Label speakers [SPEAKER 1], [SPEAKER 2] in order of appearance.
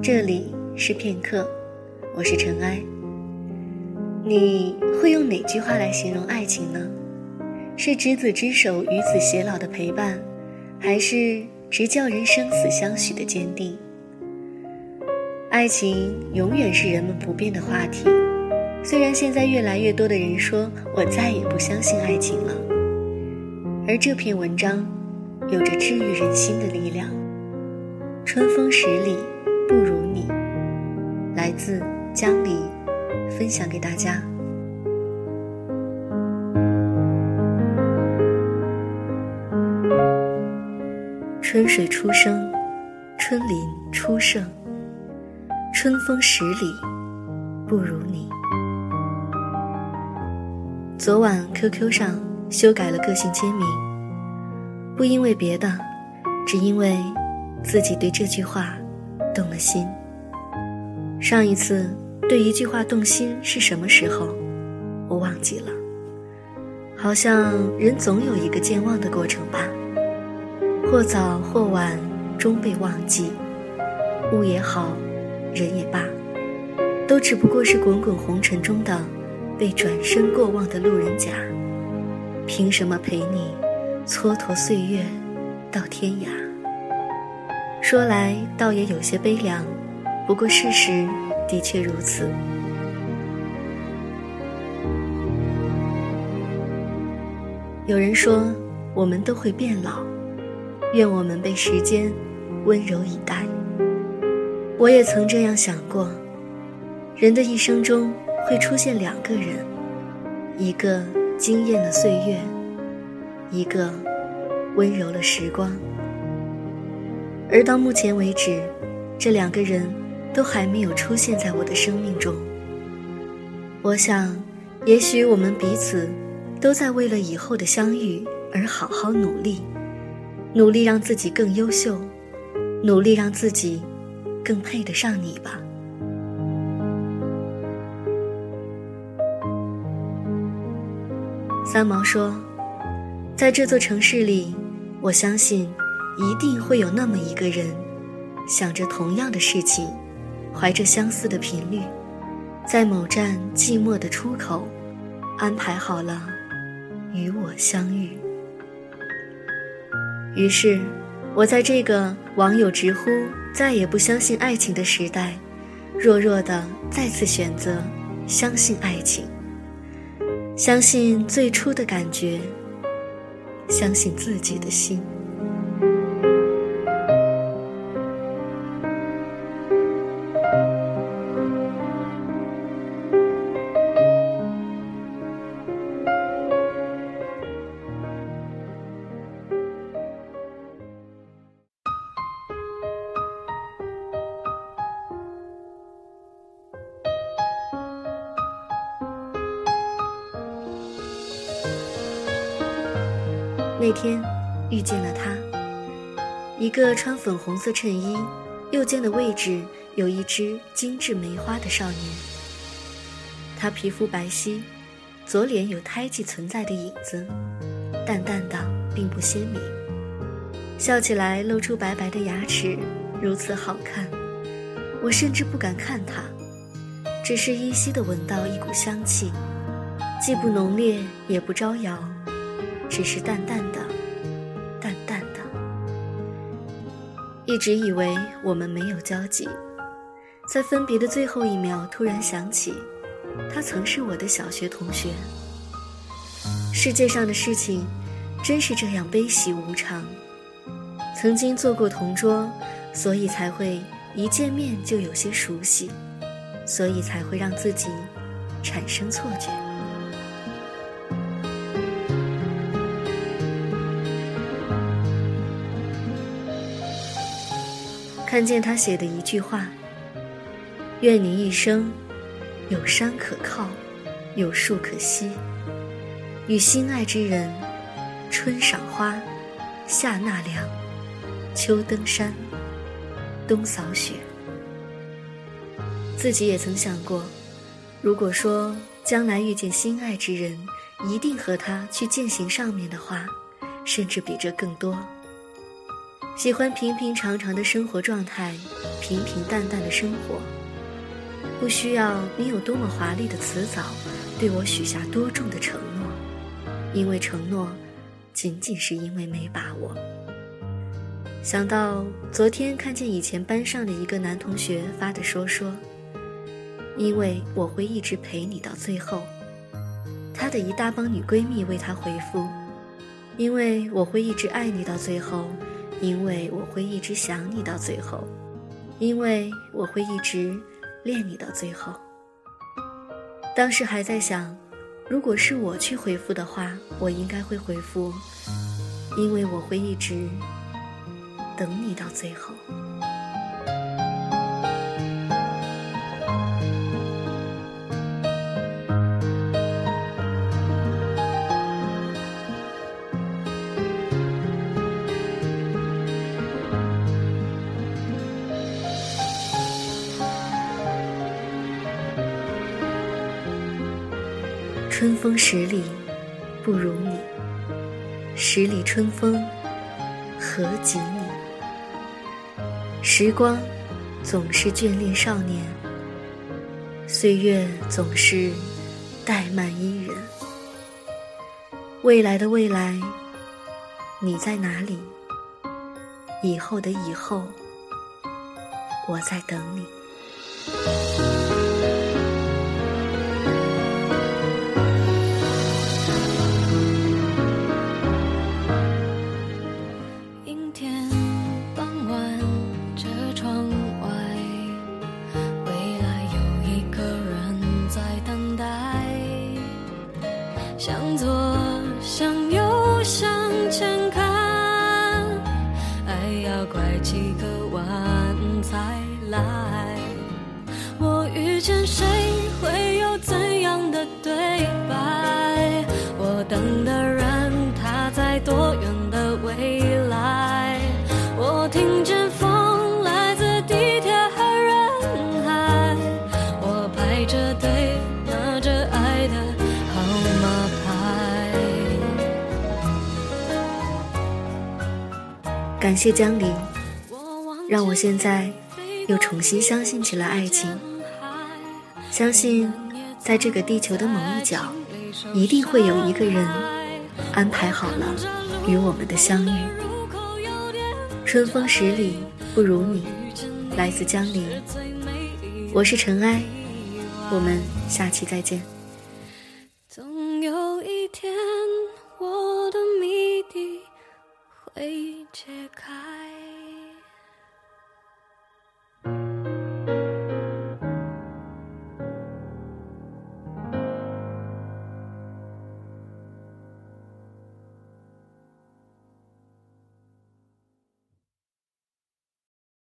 [SPEAKER 1] 这里是片刻，我是尘埃。你会用哪句话来形容爱情呢？是执子之手，与子偕老的陪伴，还是直叫人生死相许的坚定？爱情永远是人们不变的话题。虽然现在越来越多的人说我再也不相信爱情了，而这篇文章有着治愈人心的力量。春风十里不如你，来自江离，分享给大家。春水初生，春林初盛，春风十里不如你。昨晚 QQ 上修改了个性签名，不因为别的，只因为自己对这句话动了心。上一次对一句话动心是什么时候？我忘记了。好像人总有一个健忘的过程吧，或早或晚，终被忘记。物也好，人也罢，都只不过是滚滚红尘中的。被转身过望的路人甲，凭什么陪你蹉跎岁月到天涯？说来倒也有些悲凉，不过事实的确如此。有人说，我们都会变老，愿我们被时间温柔以待。我也曾这样想过，人的一生中。会出现两个人，一个惊艳了岁月，一个温柔了时光。而到目前为止，这两个人都还没有出现在我的生命中。我想，也许我们彼此都在为了以后的相遇而好好努力，努力让自己更优秀，努力让自己更配得上你吧。三毛说：“在这座城市里，我相信一定会有那么一个人，想着同样的事情，怀着相似的频率，在某站寂寞的出口，安排好了与我相遇。于是，我在这个网友直呼再也不相信爱情的时代，弱弱的再次选择相信爱情。”相信最初的感觉，相信自己的心。那天遇见了他，一个穿粉红色衬衣，右肩的位置有一只精致梅花的少年。他皮肤白皙，左脸有胎记存在的影子，淡淡的，并不鲜明。笑起来露出白白的牙齿，如此好看，我甚至不敢看他，只是依稀的闻到一股香气，既不浓烈也不招摇。只是淡淡的，淡淡的。一直以为我们没有交集，在分别的最后一秒，突然想起，他曾是我的小学同学。世界上的事情，真是这样悲喜无常。曾经做过同桌，所以才会一见面就有些熟悉，所以才会让自己产生错觉。看见他写的一句话：“愿你一生有山可靠，有树可栖，与心爱之人，春赏花，夏纳凉，秋登山，冬扫雪。”自己也曾想过，如果说将来遇见心爱之人，一定和他去践行上面的话，甚至比这更多。喜欢平平常常的生活状态，平平淡淡的生活。不需要你有多么华丽的辞藻，对我许下多重的承诺，因为承诺，仅仅是因为没把握。想到昨天看见以前班上的一个男同学发的说说，因为我会一直陪你到最后。他的一大帮女闺蜜为他回复，因为我会一直爱你到最后，因为我会一直想你到最后，因为我会一直。恋你到最后，当时还在想，如果是我去回复的话，我应该会回复，因为我会一直等你到最后。春风十里不如你，十里春风何及你？时光总是眷恋少年，岁月总是怠慢伊人。未来的未来，你在哪里？以后的以后，我在等你。
[SPEAKER 2] 几个弯才来我遇见谁会有怎样的对白？我等的人他在多远的未来？我听见风来自地铁和人海。我排着队拿着爱的号码牌
[SPEAKER 1] 感谢江临让我现在又重新相信起了爱情。相信，在这个地球的某一角，一定会有一个人安排好了与我们的相遇。春风十里不如你，来自江离。我是尘埃，我们下期再见。